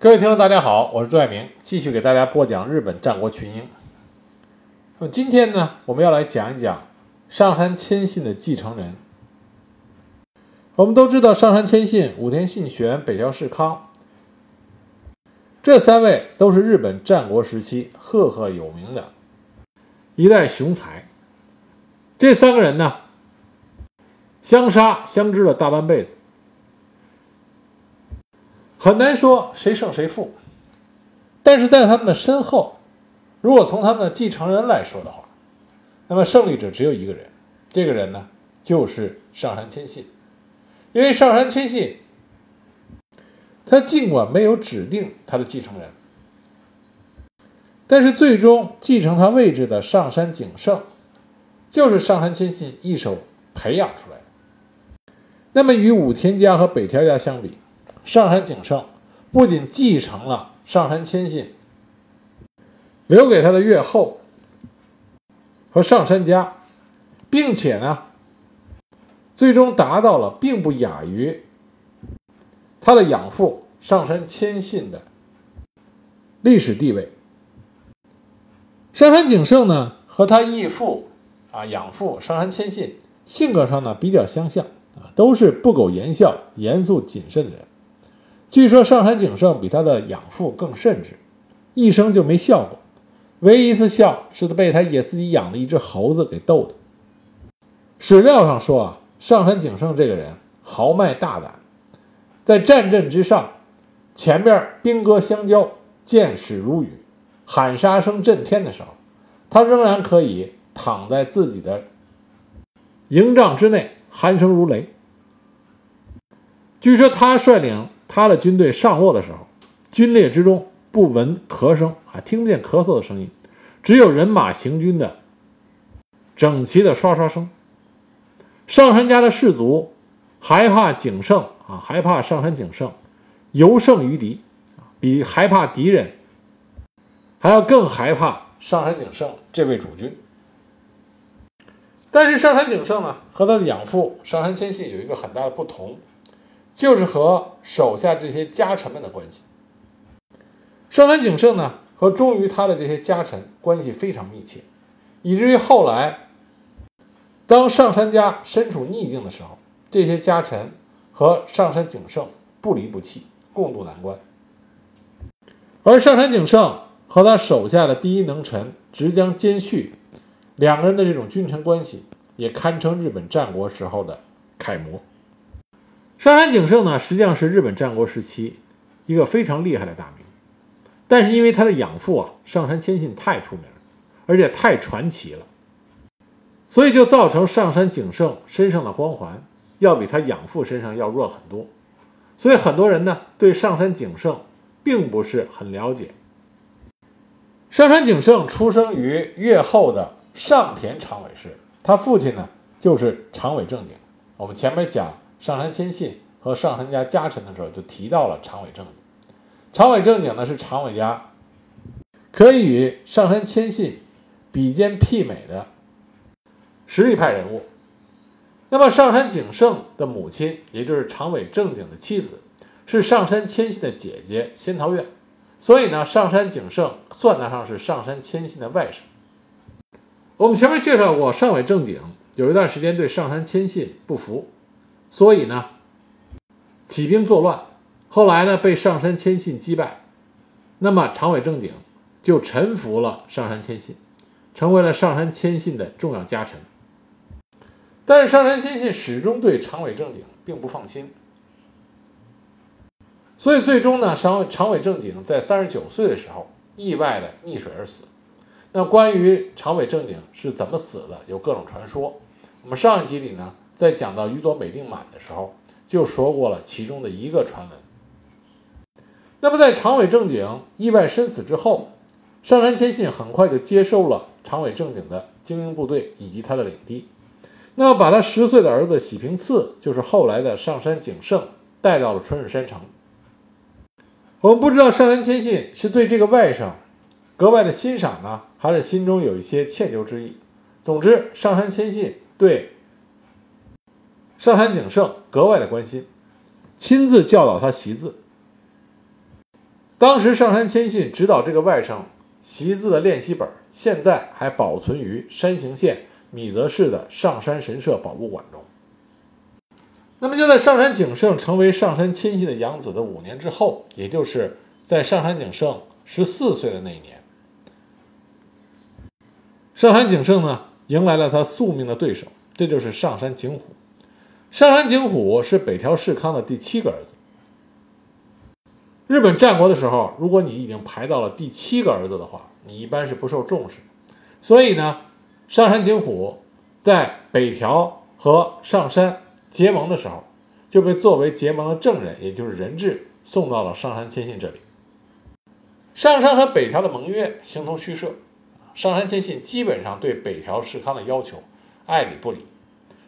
各位听众，大家好，我是朱爱明，继续给大家播讲日本战国群英。那么今天呢，我们要来讲一讲上杉谦信的继承人。我们都知道，上杉谦信、武田信玄、北条氏康这三位都是日本战国时期赫赫有名的一代雄才。这三个人呢，相杀相知了大半辈子。很难说谁胜谁负，但是在他们的身后，如果从他们的继承人来说的话，那么胜利者只有一个人，这个人呢就是上杉谦信。因为上杉谦信，他尽管没有指定他的继承人，但是最终继承他位置的上杉景胜，就是上杉谦信一手培养出来的。那么与武田家和北条家相比，上杉景胜不仅继承了上杉谦信留给他的越后和上杉家，并且呢，最终达到了并不亚于他的养父上杉谦信的历史地位。上杉景胜呢，和他义父啊养父上杉谦信性格上呢比较相像啊，都是不苟言笑、严肃谨慎的人。据说上杉景胜比他的养父更甚至，一生就没笑过，唯一一次笑是他被他也自己养的一只猴子给逗的。史料上说啊，上杉景胜这个人豪迈大胆，在战阵之上，前面兵戈相交，箭矢如雨，喊杀声震天的时候，他仍然可以躺在自己的营帐之内，鼾声如雷。据说他率领。他的军队上落的时候，军列之中不闻咳声啊，听不见咳嗽的声音，只有人马行军的整齐的刷刷声。上山家的士卒害怕景胜啊，害怕上山景胜尤胜于敌，比害怕敌人还要更害怕上山景胜这位主君。但是上山景胜呢，和他的养父上山谦信有一个很大的不同。就是和手下这些家臣们的关系。上杉景胜呢，和忠于他的这些家臣关系非常密切，以至于后来，当上杉家身处逆境的时候，这些家臣和上杉景胜不离不弃，共度难关。而上杉景胜和他手下的第一能臣直江兼续，两个人的这种君臣关系，也堪称日本战国时候的楷模。上杉景胜呢，实际上是日本战国时期一个非常厉害的大名，但是因为他的养父啊上杉谦信太出名，而且太传奇了，所以就造成上杉景胜身上的光环要比他养父身上要弱很多，所以很多人呢对上杉景胜并不是很了解。上杉景胜出生于越后的上田长尾氏，他父亲呢就是长尾正景。我们前面讲。上杉谦信和上杉家家臣的时候，就提到了长尾正景。长尾正景呢，是长尾家可以与上杉谦信比肩媲美的实力派人物。那么，上杉景胜的母亲，也就是长尾正景的妻子，是上杉谦信的姐姐仙桃院，所以呢，上杉景胜算得上是上杉谦信的外甥。我们前面介绍过，上尾正景有一段时间对上杉谦信不服。所以呢，起兵作乱，后来呢被上杉谦信击败，那么长尾正景就臣服了上杉谦信，成为了上杉谦信的重要家臣。但是上杉谦信始终对长尾正景并不放心，所以最终呢，长长尾正景在三十九岁的时候意外的溺水而死。那关于长尾正景是怎么死的，有各种传说。我们上一集里呢。在讲到宇佐美定满的时候，就说过了其中的一个传闻。那么，在长尾正景意外身死之后，上杉谦信很快就接收了长尾正景的精英部队以及他的领地。那么，把他十岁的儿子喜平次，就是后来的上杉景胜，带到了春日山城。我们不知道上杉谦信是对这个外甥格外的欣赏呢，还是心中有一些歉疚之意。总之，上杉谦信对。上杉景胜格外的关心，亲自教导他习字。当时上杉谦信指导这个外甥习字的练习本，现在还保存于山形县米泽市的上山神社宝物馆中。那么就在上杉景胜成为上杉谦信的养子的五年之后，也就是在上杉景胜十四岁的那一年，上杉景胜呢迎来了他宿命的对手，这就是上杉景虎。上杉景虎是北条氏康的第七个儿子。日本战国的时候，如果你已经排到了第七个儿子的话，你一般是不受重视。所以呢，上杉景虎在北条和上杉。结盟的时候，就被作为结盟的证人，也就是人质，送到了上杉谦信这里。上杉和北条的盟约形同虚设，上杉谦信基本上对北条氏康的要求爱理不理。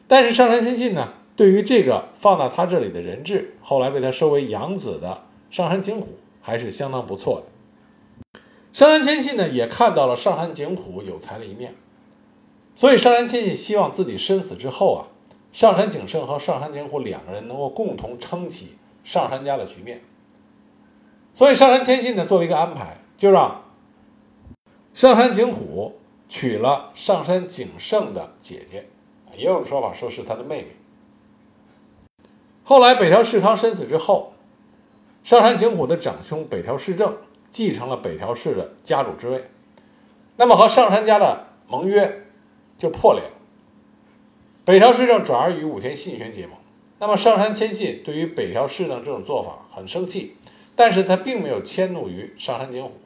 但是上杉谦信呢，对于这个放到他这里的人质，后来被他收为养子的上杉景虎，还是相当不错的。上杉谦信呢，也看到了上杉景虎有才的一面，所以上杉谦信希望自己身死之后啊。上杉景胜和上杉景虎两个人能够共同撑起上杉家的局面，所以上杉谦信呢做了一个安排，就让上杉景虎娶了上杉景胜的姐姐，也有说法说是他的妹妹。后来北条氏康身死之后，上杉景虎的长兄北条氏政继承了北条氏的家主之位，那么和上杉家的盟约就破裂了。北条氏政转而与武田信玄结盟，那么上杉谦信对于北条氏政这种做法很生气，但是他并没有迁怒于上杉景虎，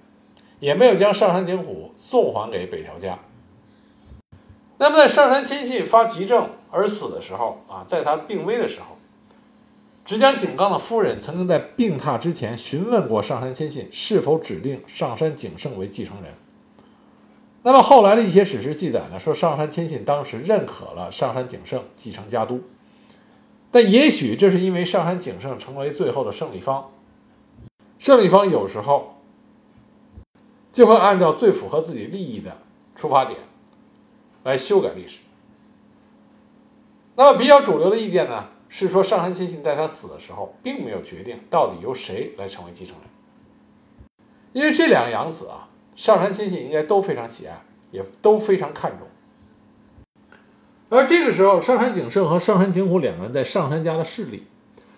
也没有将上杉景虎送还给北条家。那么在上杉谦信发急症而死的时候啊，在他病危的时候，直江景纲的夫人曾经在病榻之前询问过上杉谦信是否指定上杉景胜为继承人。那么后来的一些史实记载呢，说上杉谦信当时认可了上杉景胜继承家督，但也许这是因为上杉景胜成为最后的胜利方，胜利方有时候就会按照最符合自己利益的出发点来修改历史。那么比较主流的意见呢，是说上杉谦信在他死的时候，并没有决定到底由谁来成为继承人，因为这两个养子啊。上杉谦信应该都非常喜爱，也都非常看重。而这个时候，上杉景胜和上杉景虎两个人在上杉家的势力，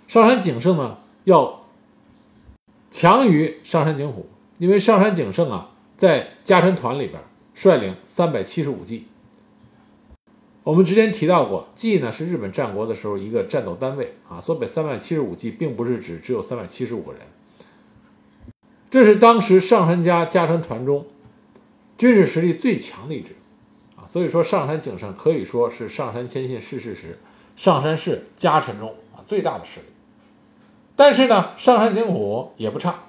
上杉景胜呢要强于上杉景虎，因为上杉景胜啊在家臣团里边率领三百七十五骑。我们之前提到过，骑呢是日本战国的时候一个战斗单位啊，所谓三百七十五骑，并不是指只有三百七十五个人。这是当时上杉家家臣团中军事实力最强的一支啊，所以说上杉景胜可以说是上杉谦信逝世时上杉氏家臣中啊最大的势力。但是呢，上杉景虎也不差，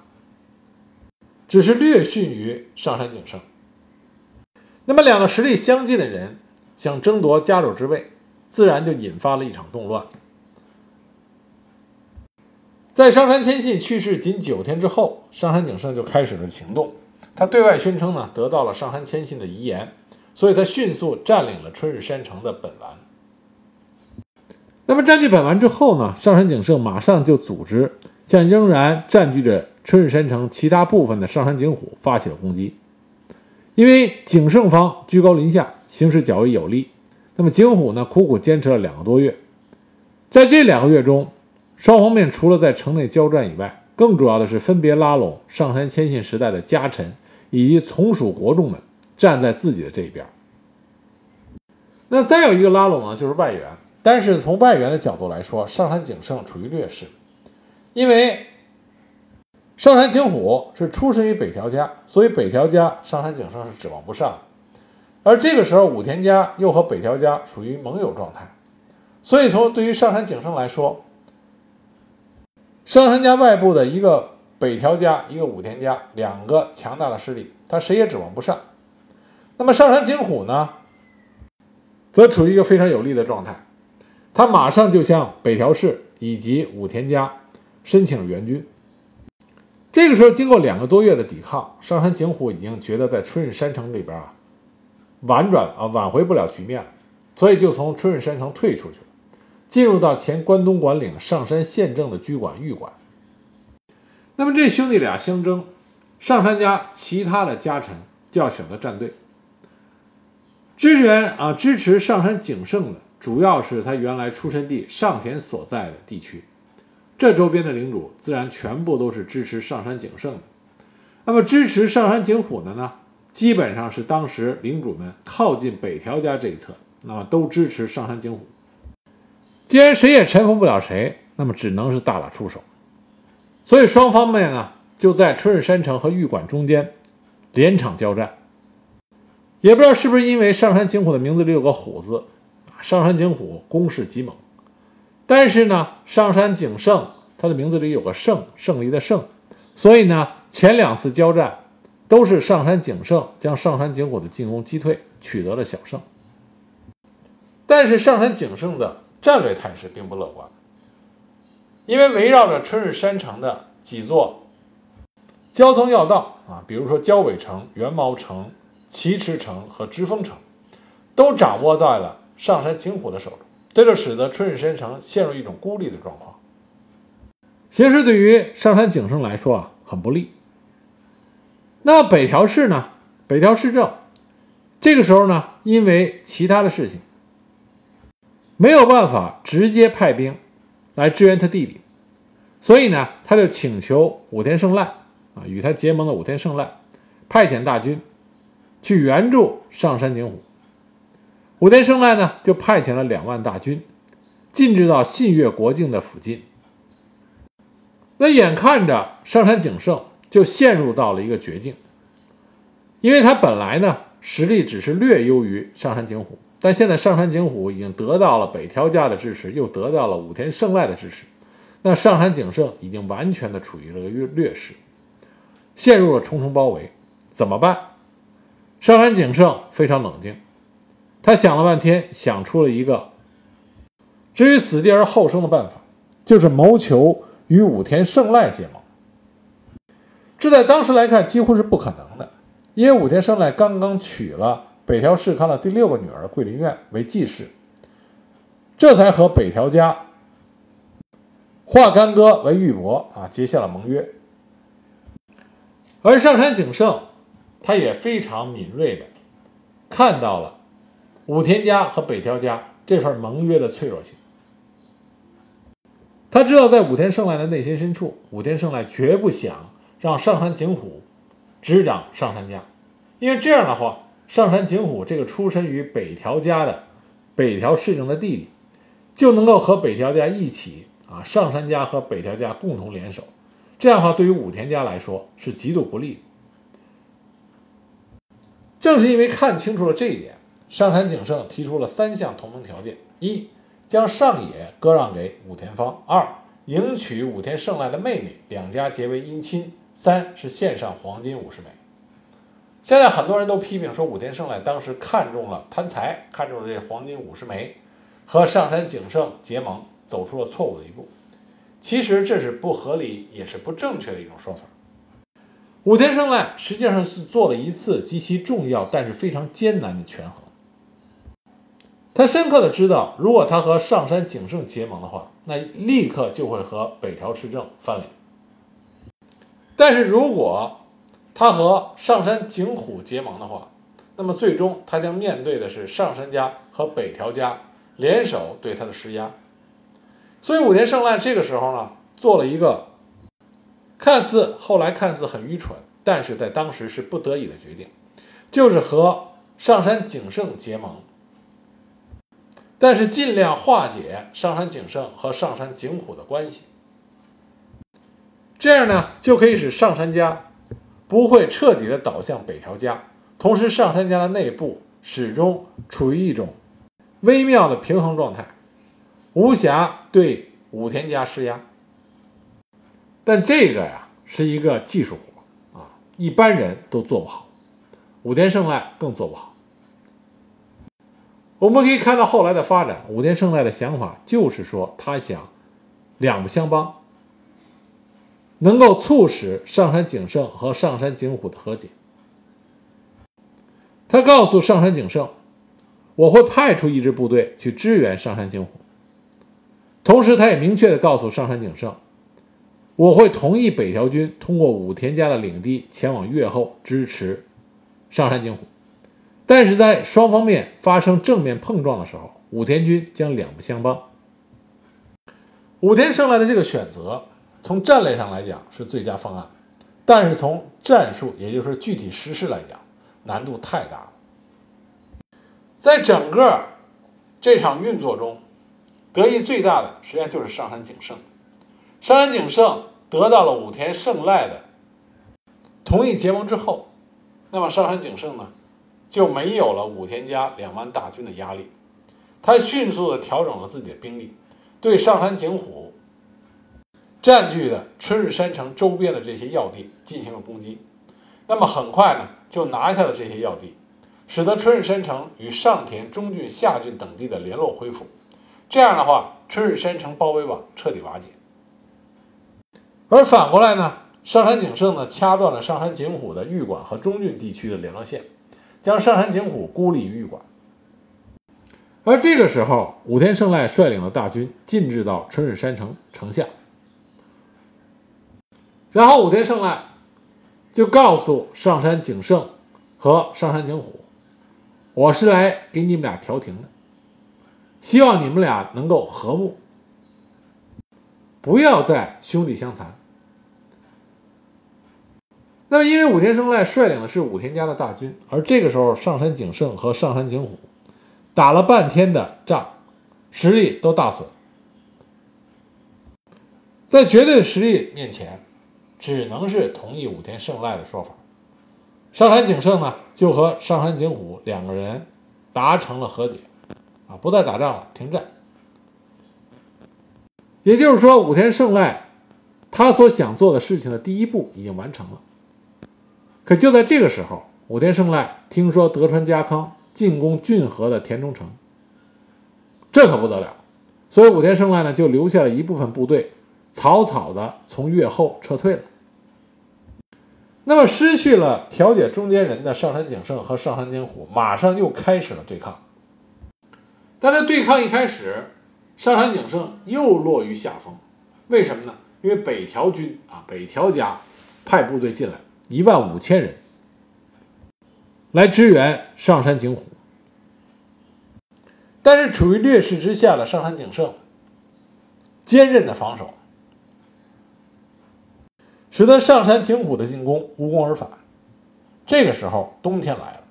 只是略逊于上杉景胜。那么两个实力相近的人想争夺家主之位，自然就引发了一场动乱。在上杉谦信去世仅九天之后，上杉景胜就开始了行动。他对外宣称呢，得到了上杉谦信的遗言，所以他迅速占领了春日山城的本丸。那么占据本丸之后呢，上杉景胜马上就组织向仍然占据着春日山城其他部分的上杉景虎发起了攻击。因为景胜方居高临下，形势较为有利，那么景虎呢苦苦坚持了两个多月，在这两个月中。双方面除了在城内交战以外，更主要的是分别拉拢上杉谦信时代的家臣以及从属国众们站在自己的这一边。那再有一个拉拢呢，就是外援。但是从外援的角度来说，上杉景胜处于劣势，因为上杉景虎是出身于北条家，所以北条家上杉景胜是指望不上。而这个时候武田家又和北条家属于盟友状态，所以从对于上杉景胜来说，上杉家外部的一个北条家，一个武田家，两个强大的势力，他谁也指望不上。那么上杉景虎呢，则处于一个非常有利的状态，他马上就向北条氏以及武田家申请援军。这个时候，经过两个多月的抵抗，上杉景虎已经觉得在春日山城里边啊，婉转啊挽回不了局面了，所以就从春日山城退出去了。进入到前关东管领上山县政的居馆御馆。那么这兄弟俩相争，上杉家其他的家臣就要选择站队。支援啊，支持上杉景胜的，主要是他原来出身地上田所在的地区。这周边的领主自然全部都是支持上杉景胜的。那么支持上杉景虎的呢，基本上是当时领主们靠近北条家这一侧，那么都支持上杉景虎。既然谁也臣服不了谁，那么只能是大打出手。所以双方面呢，就在春日山城和玉馆中间连场交战。也不知道是不是因为上杉景虎的名字里有个虎字，上杉景虎攻势极猛。但是呢，上杉景胜他的名字里有个胜，胜利的胜，所以呢，前两次交战都是上杉景胜将上杉景虎的进攻击退，取得了小胜。但是上杉景胜的战略态势并不乐观，因为围绕着春日山城的几座交通要道啊，比如说交尾城、元毛城。奇池城和知丰城都掌握在了上山景虎的手中，这就使得春日山城陷入一种孤立的状况。形势对于上山景胜来说啊很不利。那北条氏呢？北条氏政这个时候呢，因为其他的事情没有办法直接派兵来支援他弟弟，所以呢，他就请求武田胜赖啊，与他结盟的武田胜赖派遣大军。去援助上山景虎，武田胜赖呢就派遣了两万大军，进至到信越国境的附近。那眼看着上山景胜就陷入到了一个绝境，因为他本来呢实力只是略优于上山景虎，但现在上山景虎已经得到了北条家的支持，又得到了武田胜赖的支持，那上山景胜已经完全的处于了劣劣势，陷入了重重包围，怎么办？上杉景胜非常冷静，他想了半天，想出了一个置于死地而后生的办法，就是谋求与武田胜赖结盟。这在当时来看几乎是不可能的，因为武田胜赖刚刚娶了北条氏康的第六个女儿桂林院为继室，这才和北条家化干戈为玉帛啊，结下了盟约。而上杉景胜。他也非常敏锐的看到了武田家和北条家这份盟约的脆弱性。他知道，在武田胜赖的内心深处，武田胜赖绝不想让上杉景虎执掌上杉家，因为这样的话，上杉景虎这个出身于北条家的北条氏政的弟弟，就能够和北条家一起啊，上杉家和北条家共同联手，这样的话，对于武田家来说是极度不利。正是因为看清楚了这一点，上杉景胜提出了三项同盟条件：一、将上野割让给武田方；二、迎娶武田胜赖的妹妹，两家结为姻亲；三是献上黄金五十枚。现在很多人都批评说，武田胜赖当时看中了贪财，看中了这黄金五十枚，和上杉景胜结盟，走出了错误的一步。其实这是不合理，也是不正确的一种说法。武田胜赖实际上是做了一次极其重要但是非常艰难的权衡。他深刻的知道，如果他和上山景胜结盟的话，那立刻就会和北条氏政翻脸。但是如果他和上山景虎结盟的话，那么最终他将面对的是上山家和北条家联手对他的施压。所以武田胜赖这个时候呢，做了一个。看似后来看似很愚蠢，但是在当时是不得已的决定，就是和上山景胜结盟，但是尽量化解上山景胜和上山景虎的关系，这样呢就可以使上山家不会彻底的倒向北条家，同时上山家的内部始终处于一种微妙的平衡状态，无暇对武田家施压。但这个呀是一个技术活啊，一般人都做不好，武田胜赖更做不好。我们可以看到后来的发展，武田胜赖的想法就是说，他想两不相帮，能够促使上山景胜和上山景虎的和解。他告诉上山景胜，我会派出一支部队去支援上山景虎，同时他也明确的告诉上山景胜。我会同意北条军通过武田家的领地前往越后支持上杉景虎，但是在双方面发生正面碰撞的时候，武田军将两不相帮。武田胜赖的这个选择，从战略上来讲是最佳方案，但是从战术，也就是具体实施来讲，难度太大了。在整个这场运作中，得益最大的实际上就是上杉景胜。上杉景胜得到了武田胜赖的同意结盟之后，那么上杉景胜呢就没有了武田家两万大军的压力，他迅速的调整了自己的兵力，对上杉景虎占据的春日山城周边的这些要地进行了攻击，那么很快呢就拿下了这些要地，使得春日山城与上田、中郡、下郡等地的联络恢复，这样的话，春日山城包围网彻底瓦解。而反过来呢，上杉景胜呢掐断了上杉景虎的玉馆和中郡地区的联络线，将上杉景虎孤立于玉馆。而这个时候，武田胜赖率领的大军进至到春日山城城下，然后武田胜赖就告诉上杉景胜和上杉景虎：“我是来给你们俩调停的，希望你们俩能够和睦，不要再兄弟相残。”那么，因为武田胜赖率领的是武田家的大军，而这个时候上杉景胜和上杉景虎打了半天的仗，实力都大损，在绝对实力面前，只能是同意武田胜赖的说法。上杉景胜呢，就和上杉景虎两个人达成了和解，啊，不再打仗了，停战。也就是说，武田胜赖他所想做的事情的第一步已经完成了。可就在这个时候，武田胜赖听说德川家康进攻骏河的田中城，这可不得了，所以武田胜赖呢就留下了一部分部队，草草的从越后撤退了。那么失去了调解中间人的上杉景胜和上杉景虎，马上又开始了对抗。但这对抗一开始，上杉景胜又落于下风，为什么呢？因为北条军啊，北条家派部队进来。一万五千人来支援上杉景虎，但是处于劣势之下的上杉景胜坚韧的防守，使得上杉景虎的进攻无功而返。这个时候，冬天来了，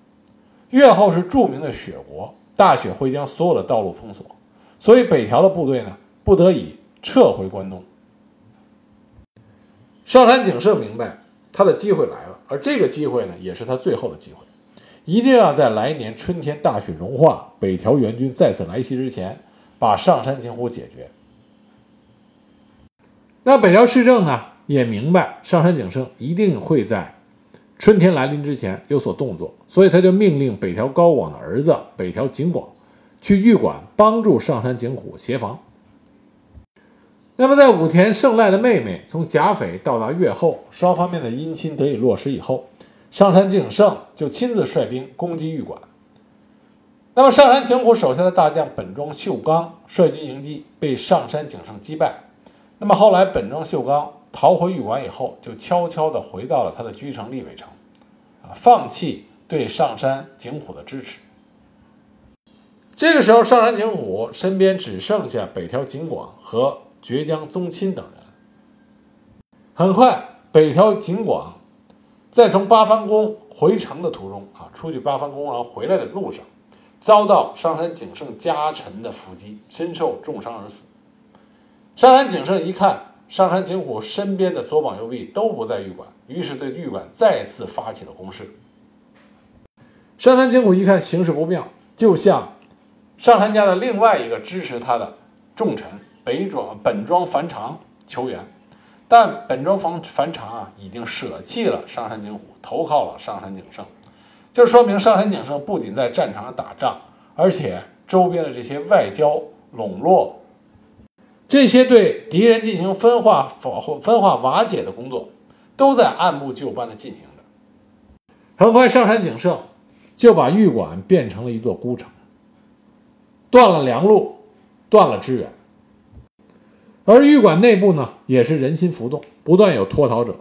越后是著名的雪国，大雪会将所有的道路封锁，所以北条的部队呢，不得已撤回关东。上杉景胜明白。他的机会来了，而这个机会呢，也是他最后的机会，一定要在来年春天大雪融化、北条援军再次来袭之前，把上杉景虎解决。那北条氏政呢，也明白上杉景胜一定会在春天来临之前有所动作，所以他就命令北条高广的儿子北条景广去御馆帮助上杉景虎协防。那么，在武田胜赖的妹妹从甲斐到达越后，双方面的姻亲得以落实以后，上杉景胜就亲自率兵攻击玉馆。那么，上杉景虎手下的大将本庄秀刚率军迎击，被上杉景胜击败。那么后来，本庄秀刚逃回玉馆以后，就悄悄地回到了他的居城立尾城，啊，放弃对上杉景虎的支持。这个时候，上杉景虎身边只剩下北条景广和。绝江宗亲等人，很快，北条景广在从八幡宫回城的途中啊，出去八幡宫然后回来的路上，遭到上杉景胜家臣的伏击，身受重伤而死。上杉景胜一看上杉景虎身边的左膀右臂都不在玉馆，于是对玉馆再次发起了攻势。上杉景虎一看形势不妙，就向上杉家的另外一个支持他的重臣。北庄本庄繁长求援，但本庄繁繁长啊已经舍弃了上杉景虎，投靠了上杉景胜，就说明上杉景胜不仅在战场上打仗，而且周边的这些外交笼络，这些对敌人进行分化、分分化、瓦解的工作，都在按部就班的进行着。很快，上杉景胜就把玉馆变成了一座孤城，断了粮路，断了支援。而狱馆内部呢，也是人心浮动，不断有脱逃者。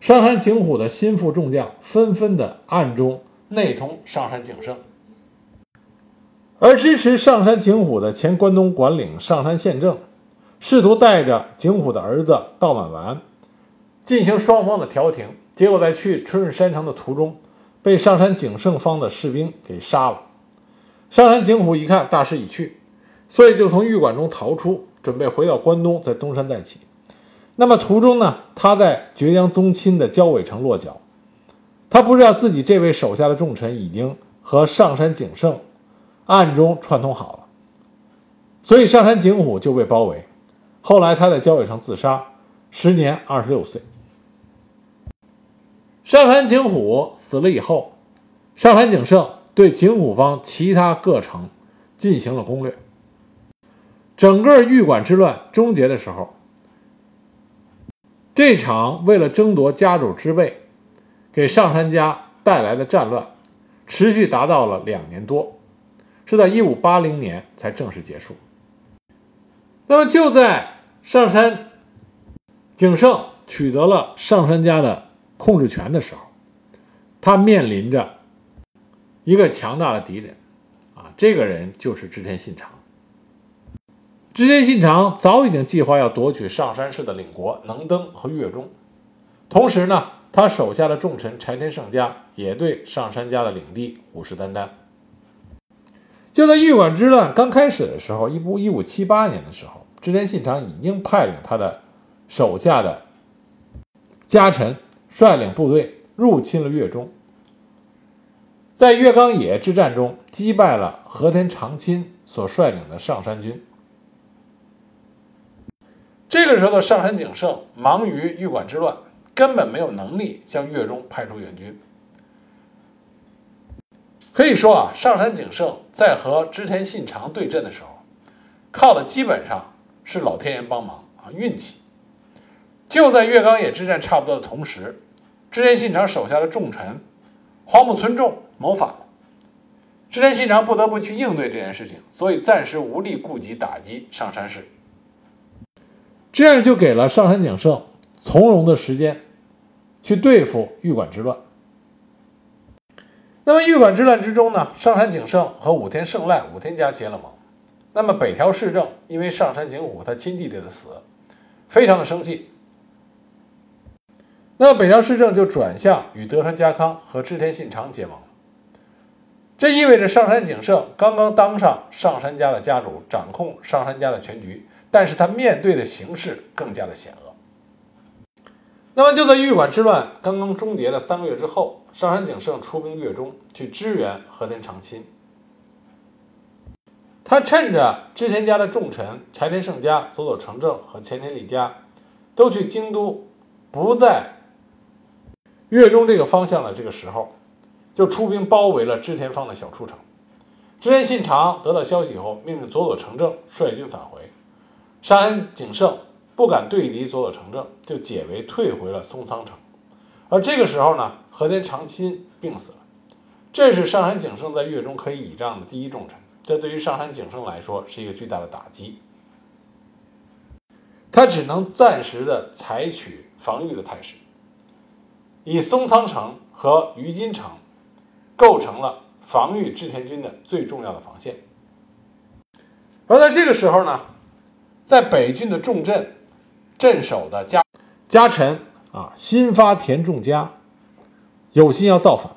上山景虎的心腹众将纷纷的暗中内通上山景胜，而支持上山景虎的前关东管领上山宪政，试图带着景虎的儿子道满丸进行双方的调停，结果在去春日山城的途中，被上山景胜方的士兵给杀了。上山景虎一看大势已去，所以就从狱馆中逃出，准备回到关东，在东山再起。那么途中呢，他在绝江宗亲的交尾城落脚，他不知道自己这位手下的重臣已经和上山景胜暗中串通好了，所以上山景虎就被包围。后来他在交尾城自杀，时年二十六岁。上山景虎死了以后，上山景胜对景虎方其他各城进行了攻略。整个玉馆之乱终结的时候。这场为了争夺家主之位，给上杉家带来的战乱，持续达到了两年多，是在1580年才正式结束。那么就在上杉景胜取得了上杉家的控制权的时候，他面临着一个强大的敌人，啊，这个人就是织田信长。织田信长早已经计划要夺取上山氏的领国能登和越中，同时呢，他手下的重臣柴田胜家也对上杉家的领地虎视眈眈。就在玉馆之乱刚开始的时候，一部一五七八年的时候，织田信长已经派领他的手下的家臣率领部队入侵了越中，在月冈野之战中击败了和田长亲所率领的上山军。这个时候的上杉景胜忙于御馆之乱，根本没有能力向越中派出援军。可以说啊，上杉景胜在和织田信长对阵的时候，靠的基本上是老天爷帮忙啊，运气。就在月冈野之战差不多的同时，织田信长手下的重臣荒木村重谋反了，织田信长不得不去应对这件事情，所以暂时无力顾及打击上杉氏。这样就给了上杉景胜从容的时间，去对付玉馆之乱。那么玉馆之乱之中呢，上杉景胜和武田胜赖武田家结了盟。那么北条氏政因为上杉景虎他亲弟弟的死，非常的生气。那么北条氏政就转向与德川家康和织田信长结盟。这意味着上杉景胜刚刚当上上杉家的家主，掌控上杉家的全局。但是他面对的形势更加的险恶。那么就在玉馆之乱刚刚终结的三个月之后，上杉景胜出兵越中去支援和田长亲。他趁着织田家的重臣柴田胜家、佐佐成政和前田利家都去京都，不在越中这个方向的这个时候，就出兵包围了织田方的小出城。织田信长得到消息以后，命令佐佐成政率军返回。上杉景胜不敢对敌佐佐成政，就解围退回了松仓城。而这个时候呢，和田长亲病死了，这是上杉景胜在越中可以倚仗的第一重臣。这对于上杉景胜来说是一个巨大的打击，他只能暂时的采取防御的态势，以松仓城和于金城构成了防御织田军的最重要的防线。而在这个时候呢？在北郡的重镇镇守的家家臣啊，新发田重家有心要造反。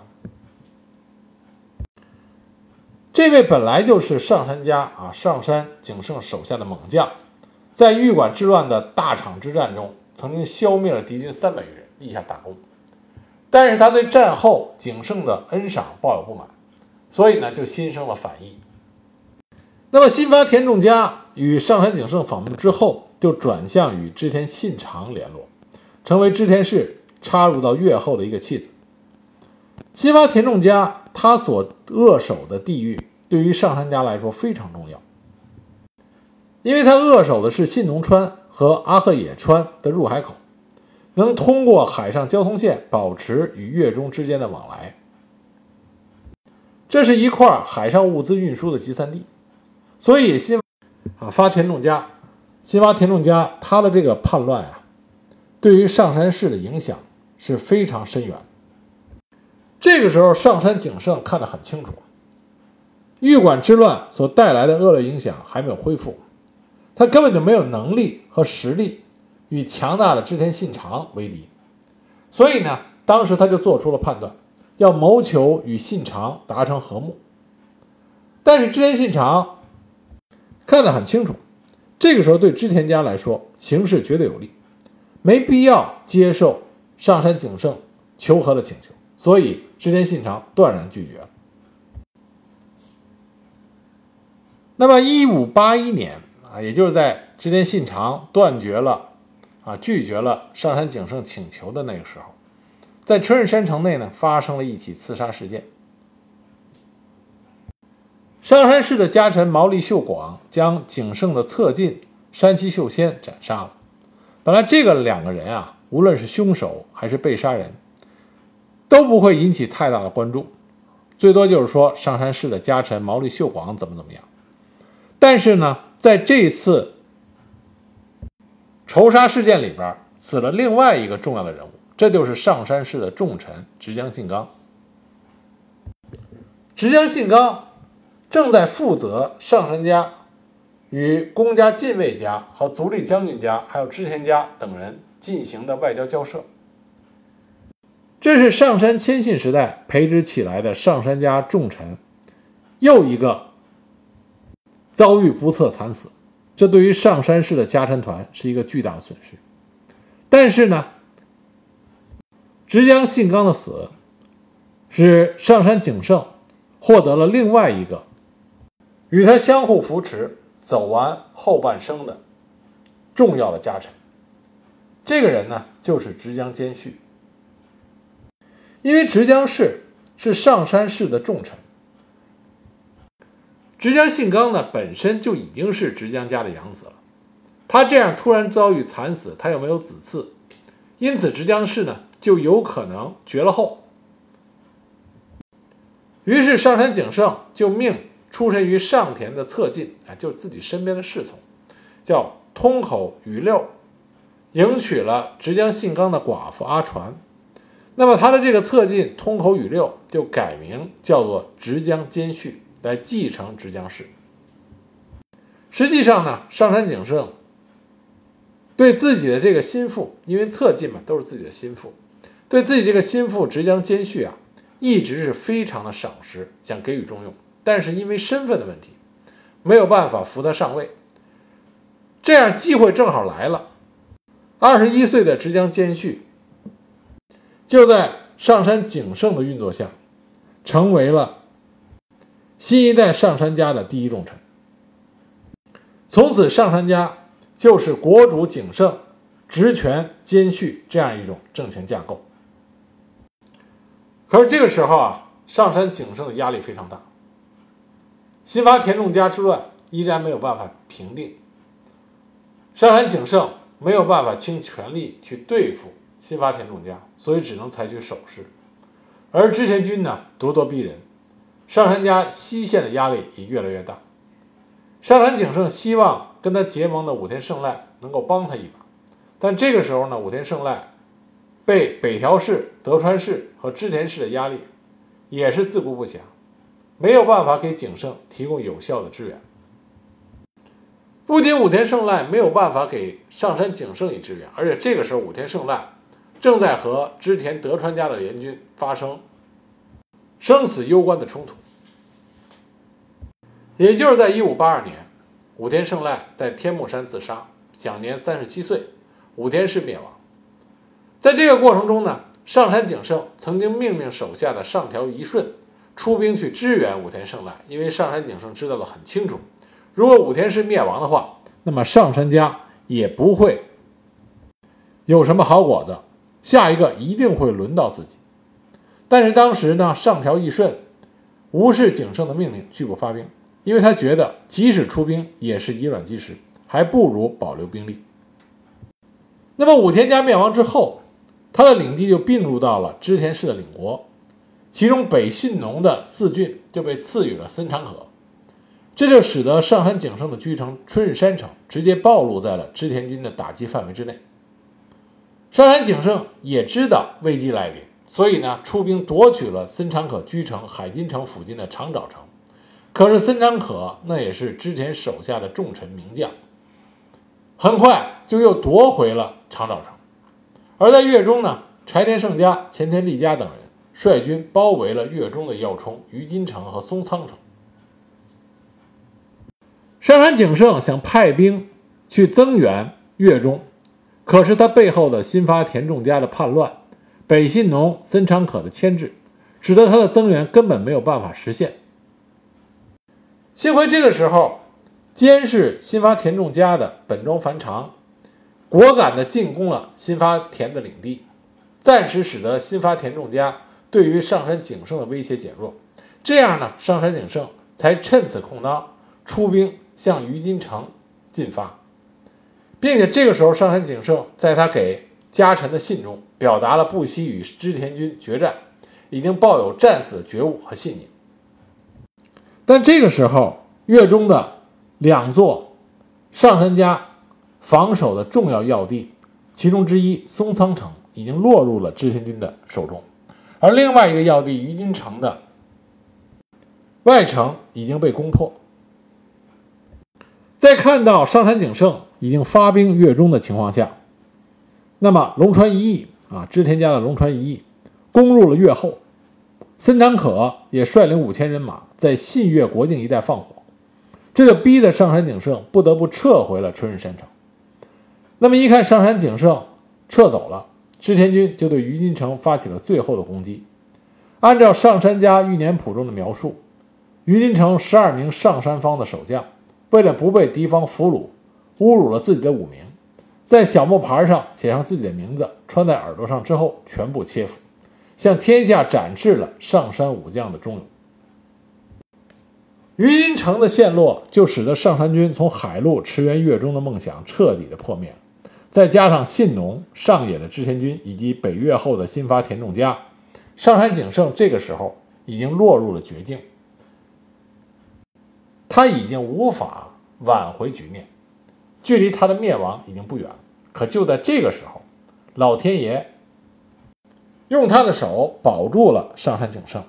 这位本来就是上杉家啊上杉景胜手下的猛将，在玉馆之乱的大场之战中，曾经消灭了敌军三百余人，立下大功。但是他对战后景胜的恩赏抱有不满，所以呢，就心生了反意。那么新发田重家。与上杉景胜访问之后，就转向与织田信长联络，成为织田氏插入到越后的一个弃子。新发田重家他所扼守的地域，对于上杉家来说非常重要，因为他扼守的是信浓川和阿贺野川的入海口，能通过海上交通线保持与越中之间的往来。这是一块海上物资运输的集散地，所以新。啊，发田重家，新发田重家，他的这个叛乱啊，对于上山氏的影响是非常深远。这个时候，上山景胜看得很清楚，玉管之乱所带来的恶劣影响还没有恢复，他根本就没有能力和实力与强大的织田信长为敌，所以呢，当时他就做出了判断，要谋求与信长达成和睦。但是织田信长看得很清楚，这个时候对织田家来说形势绝对有利，没必要接受上山景胜求和的请求。所以，织田信长断然拒绝了。那么，一五八一年啊，也就是在织田信长断绝了啊拒绝了上杉景胜请求的那个时候，在春日山城内呢，发生了一起刺杀事件。上山氏的家臣毛利秀广将景胜的侧近山崎秀仙斩杀了。本来，这个两个人啊，无论是凶手还是被杀人。都不会引起太大的关注，最多就是说上山氏的家臣毛利秀广怎么怎么样。但是呢，在这次仇杀事件里边，死了另外一个重要的人物，这就是上山氏的重臣直江信纲。直江信纲正在负责上山家与公家近卫家和足利将军家还有织田家等人进行的外交交涉。这是上山谦信时代培植起来的上山家重臣，又一个遭遇不测惨死，这对于上山氏的家臣团是一个巨大的损失。但是呢，直江信纲的死，使上山景胜获得了另外一个与他相互扶持走完后半生的重要的家臣。这个人呢，就是直江兼续。因为直江氏是上山氏的重臣，直江信纲呢本身就已经是直江家的养子了，他这样突然遭遇惨死，他又没有子嗣，因此直江氏呢就有可能绝了后。于是上山景胜就命出身于上田的侧近，啊，就是自己身边的侍从，叫通口宇六，迎娶了直江信纲的寡妇阿传。那么他的这个侧近通口宇六就改名叫做直江兼续，来继承直江氏。实际上呢，上杉景胜对自己的这个心腹，因为侧近嘛都是自己的心腹，对自己这个心腹直江兼续啊，一直是非常的赏识，想给予重用。但是因为身份的问题，没有办法扶他上位。这样机会正好来了，二十一岁的直江兼续。就在上山景胜的运作下，成为了新一代上山家的第一重臣。从此，上山家就是国主景胜职权兼续这样一种政权架构。可是这个时候啊，上山景胜的压力非常大。新发田仲家之乱依然没有办法平定，上杉景胜没有办法倾全力去对付。新发田仲家，所以只能采取守势，而织田军呢咄咄逼人，上杉家西线的压力也越来越大。上杉景胜希望跟他结盟的武田胜赖能够帮他一把，但这个时候呢，武田胜赖被北条氏、德川氏和织田氏的压力，也是自顾不暇，没有办法给景胜提供有效的支援。不仅武田胜赖没有办法给上杉景胜以支援，而且这个时候武田胜赖。正在和织田德川家的联军发生生死攸关的冲突，也就是在一五八二年，武田胜赖在天目山自杀，享年三十七岁，武田氏灭亡。在这个过程中呢，上杉景胜曾经命令手下的上条一顺出兵去支援武田胜赖，因为上杉景胜知道的很清楚，如果武田氏灭亡的话，那么上杉家也不会有什么好果子。下一个一定会轮到自己，但是当时呢，上条义顺无视景胜的命令，拒不发兵，因为他觉得即使出兵也是以卵击石，还不如保留兵力。那么武田家灭亡之后，他的领地就并入到了织田氏的领国，其中北信浓的四郡就被赐予了森长可，这就使得上杉景胜的居城春日山城直接暴露在了织田军的打击范围之内。上杉景胜也知道危机来临，所以呢，出兵夺取了森长可居城海津城附近的长沼城。可是森长可那也是织田手下的重臣名将，很快就又夺回了长沼城。而在月中呢，柴田胜家、前田利家等人率军包围了月中的要冲于金城和松仓城。上杉景胜想派兵去增援月中，可是他背后的新发田重家的叛乱、北信农森长可的牵制，使得他的增援根本没有办法实现。幸亏这个时候，监视新发田重家的本庄繁长，果敢地进攻了新发田的领地，暂时使得新发田重家对于上杉景胜的威胁减弱。这样呢，上杉景胜才趁此空当出兵向于金城进发，并且这个时候，上杉景胜在他给家臣的信中表达了不惜与织田军决战，已经抱有战死的觉悟和信念。但这个时候，越中的两座上杉家防守的重要要地，其中之一松仓城已经落入了织田军的手中，而另外一个要地于金城的外城已经被攻破。在看到上杉景胜已经发兵越中的情况下，那么龙川一义啊，织田家的龙川一义攻入了越后。森长可也率领五千人马在信越国境一带放火，这就逼得上杉景胜不得不撤回了春日山城。那么一看上杉景胜撤走了，织田军就对于金城发起了最后的攻击。按照上杉家御年谱中的描述，于金城十二名上杉方的守将为了不被敌方俘虏，侮辱了自己的武名，在小木牌上写上自己的名字，穿在耳朵上之后全部切腹。向天下展示了上山武将的忠勇。于金城的陷落，就使得上山军从海路驰援越中的梦想彻底的破灭。再加上信浓、上野的织田军以及北越后的新发田重家，上杉景胜这个时候已经落入了绝境，他已经无法挽回局面，距离他的灭亡已经不远。可就在这个时候，老天爷。用他的手保住了上杉景胜。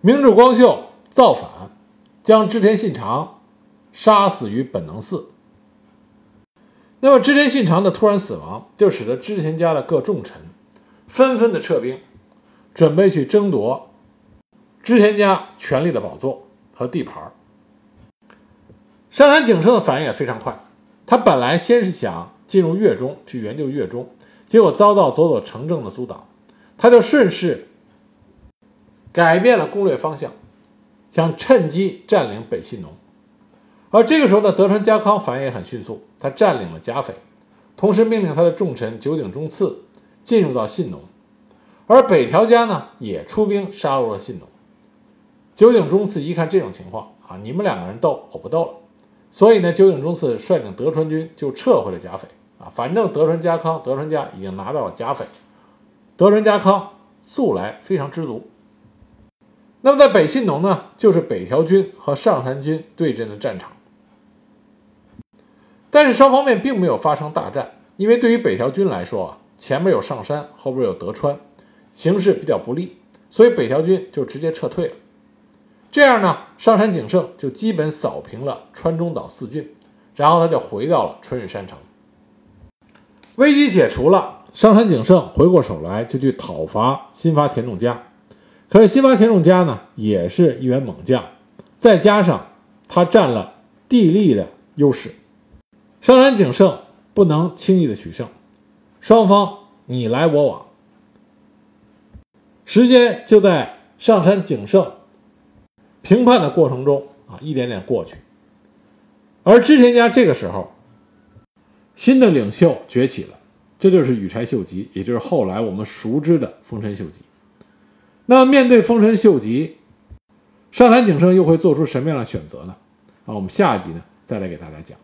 明智光秀造反，将织田信长杀死于本能寺。那么织田信长的突然死亡，就使得织田家的各重臣纷纷的撤兵，准备去争夺织田家权力的宝座和地盘。上杉景胜的反应也非常快，他本来先是想进入越中去援救越中。结果遭到佐佐成政的阻挡，他就顺势改变了攻略方向，想趁机占领北信浓。而这个时候呢，德川家康反应也很迅速，他占领了甲斐，同时命令他的重臣九井忠次进入到信农。而北条家呢，也出兵杀入了信农。九井忠次一看这种情况啊，你们两个人斗，我不斗了，所以呢，九井忠次率领德川军就撤回了甲斐啊。反正德川家康、德川家已经拿到了甲斐，德川家康素来非常知足。那么在北信农呢，就是北条军和上杉军对阵的战场。但是双方面并没有发生大战，因为对于北条军来说啊，前面有上山，后边有德川，形势比较不利，所以北条军就直接撤退了。这样呢，上杉景胜就基本扫平了川中岛四郡，然后他就回到了春日山城。危机解除了，上杉景胜回过手来就去讨伐新发田重家。可是新发田重家呢，也是一员猛将，再加上他占了地利的优势，上杉景胜不能轻易的取胜。双方你来我往，时间就在上杉景胜评判的过程中啊，一点点过去。而织田家这个时候。新的领袖崛起了，这就是羽柴秀吉，也就是后来我们熟知的丰臣秀吉。那面对丰臣秀吉，上杉景胜又会做出什么样的选择呢？啊，我们下一集呢再来给大家讲。